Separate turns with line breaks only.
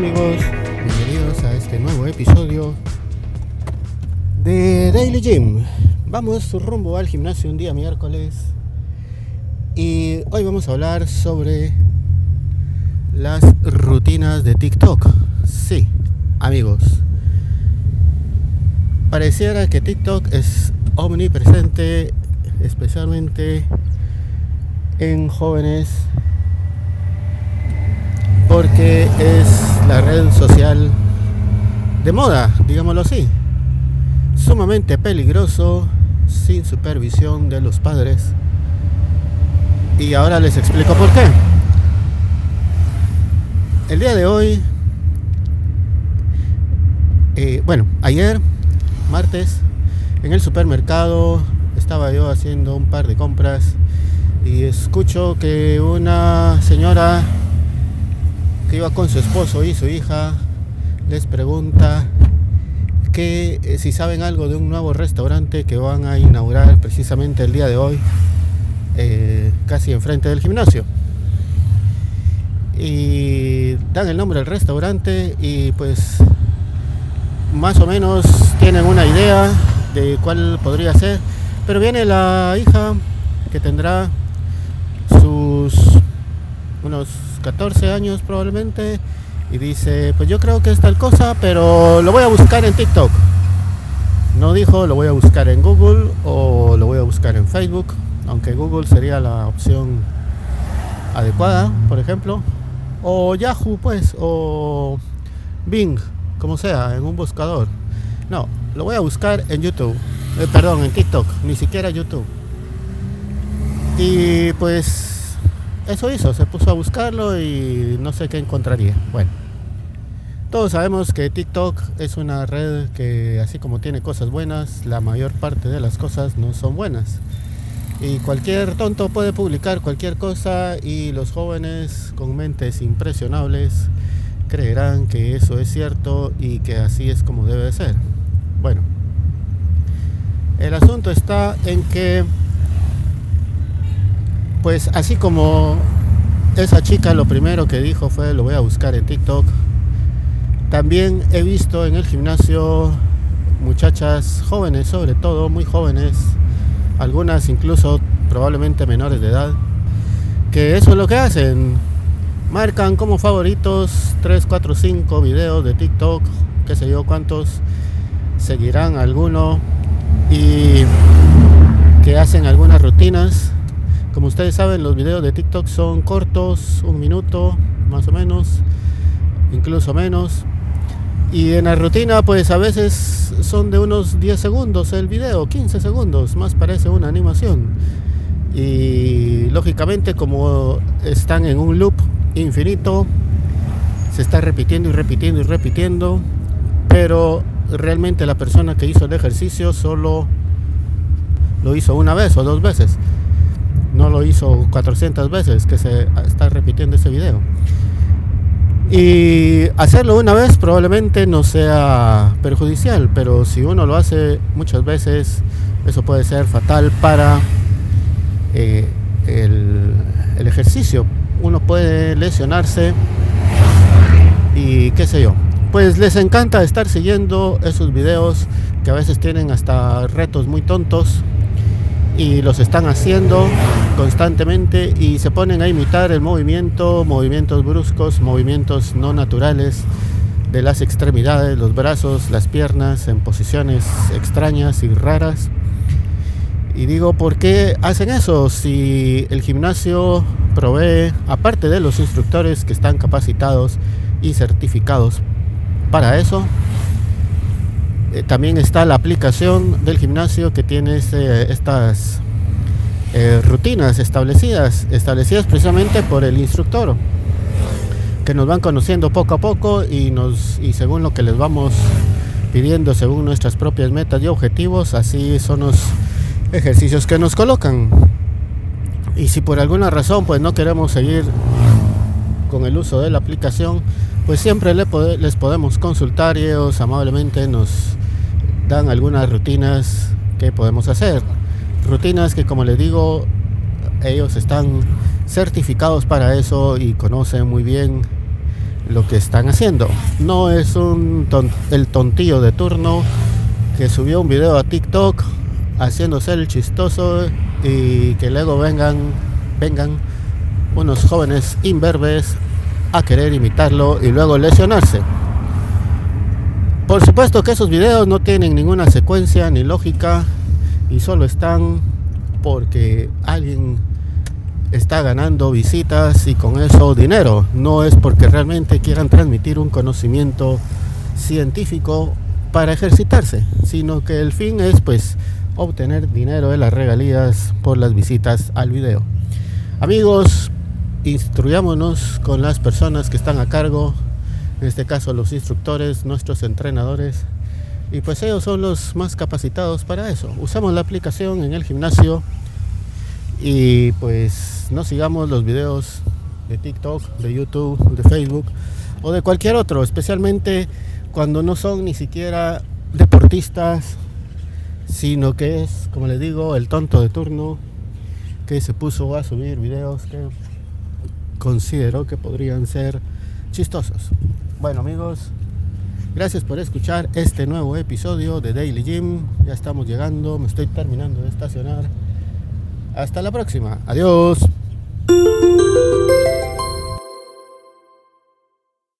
amigos? Bienvenidos a este nuevo episodio de Daily Gym. Vamos rumbo al gimnasio un día miércoles y hoy vamos a hablar sobre las rutinas de TikTok. Sí, amigos. Pareciera que TikTok es omnipresente, especialmente en jóvenes porque es la red social de moda, digámoslo así. Sumamente peligroso, sin supervisión de los padres. Y ahora les explico por qué. El día de hoy, eh, bueno, ayer, martes, en el supermercado estaba yo haciendo un par de compras y escucho que una señora que iba con su esposo y su hija les pregunta que eh, si saben algo de un nuevo restaurante que van a inaugurar precisamente el día de hoy, eh, casi enfrente del gimnasio. Y dan el nombre del restaurante y pues más o menos tienen una idea de cuál podría ser. Pero viene la hija que tendrá unos 14 años probablemente y dice, pues yo creo que es tal cosa, pero lo voy a buscar en TikTok. No dijo, lo voy a buscar en Google o lo voy a buscar en Facebook, aunque Google sería la opción adecuada, por ejemplo. O Yahoo, pues, o Bing, como sea, en un buscador. No, lo voy a buscar en YouTube. Eh, perdón, en TikTok, ni siquiera YouTube. Y pues eso hizo, se puso a buscarlo y no sé qué encontraría. Bueno, todos sabemos que TikTok es una red que así como tiene cosas buenas, la mayor parte de las cosas no son buenas. Y cualquier tonto puede publicar cualquier cosa y los jóvenes con mentes impresionables creerán que eso es cierto y que así es como debe ser. Bueno, el asunto está en que pues así como esa chica lo primero que dijo fue lo voy a buscar en TikTok, también he visto en el gimnasio muchachas jóvenes, sobre todo muy jóvenes, algunas incluso probablemente menores de edad, que eso es lo que hacen. Marcan como favoritos 3, 4, 5 videos de TikTok, qué sé yo cuántos, seguirán alguno y que hacen algunas rutinas como ustedes saben, los videos de TikTok son cortos, un minuto más o menos, incluso menos. Y en la rutina, pues a veces son de unos 10 segundos el video, 15 segundos, más parece una animación. Y lógicamente, como están en un loop infinito, se está repitiendo y repitiendo y repitiendo, pero realmente la persona que hizo el ejercicio solo lo hizo una vez o dos veces no lo hizo 400 veces que se está repitiendo ese video. Y hacerlo una vez probablemente no sea perjudicial, pero si uno lo hace muchas veces, eso puede ser fatal para eh, el, el ejercicio. Uno puede lesionarse y qué sé yo. Pues les encanta estar siguiendo esos videos que a veces tienen hasta retos muy tontos y los están haciendo constantemente y se ponen a imitar el movimiento, movimientos bruscos, movimientos no naturales de las extremidades, los brazos, las piernas en posiciones extrañas y raras. Y digo, ¿por qué hacen eso? Si el gimnasio provee, aparte de los instructores que están capacitados y certificados para eso, eh, también está la aplicación del gimnasio que tiene estas eh, rutinas establecidas, establecidas precisamente por el instructor, que nos van conociendo poco a poco y, nos, y según lo que les vamos pidiendo, según nuestras propias metas y objetivos, así son los ejercicios que nos colocan. Y si por alguna razón pues no queremos seguir con el uso de la aplicación, pues siempre les podemos consultar y ellos amablemente nos dan algunas rutinas que podemos hacer. Rutinas que como les digo, ellos están certificados para eso y conocen muy bien lo que están haciendo. No es un el tontillo de turno que subió un video a TikTok haciéndose el chistoso y que luego vengan vengan unos jóvenes imberbes a querer imitarlo y luego lesionarse. Por supuesto que esos videos no tienen ninguna secuencia ni lógica y solo están porque alguien está ganando visitas y con eso dinero. No es porque realmente quieran transmitir un conocimiento científico para ejercitarse, sino que el fin es pues obtener dinero de las regalías por las visitas al video. Amigos, instruyámonos con las personas que están a cargo en este caso los instructores, nuestros entrenadores, y pues ellos son los más capacitados para eso. Usamos la aplicación en el gimnasio y pues no sigamos los videos de TikTok, de YouTube, de Facebook o de cualquier otro, especialmente cuando no son ni siquiera deportistas, sino que es, como les digo, el tonto de turno que se puso a subir videos que considero que podrían ser chistosos. Bueno amigos, gracias por escuchar este nuevo episodio de Daily Gym. Ya estamos llegando, me estoy terminando de estacionar. Hasta la próxima. Adiós.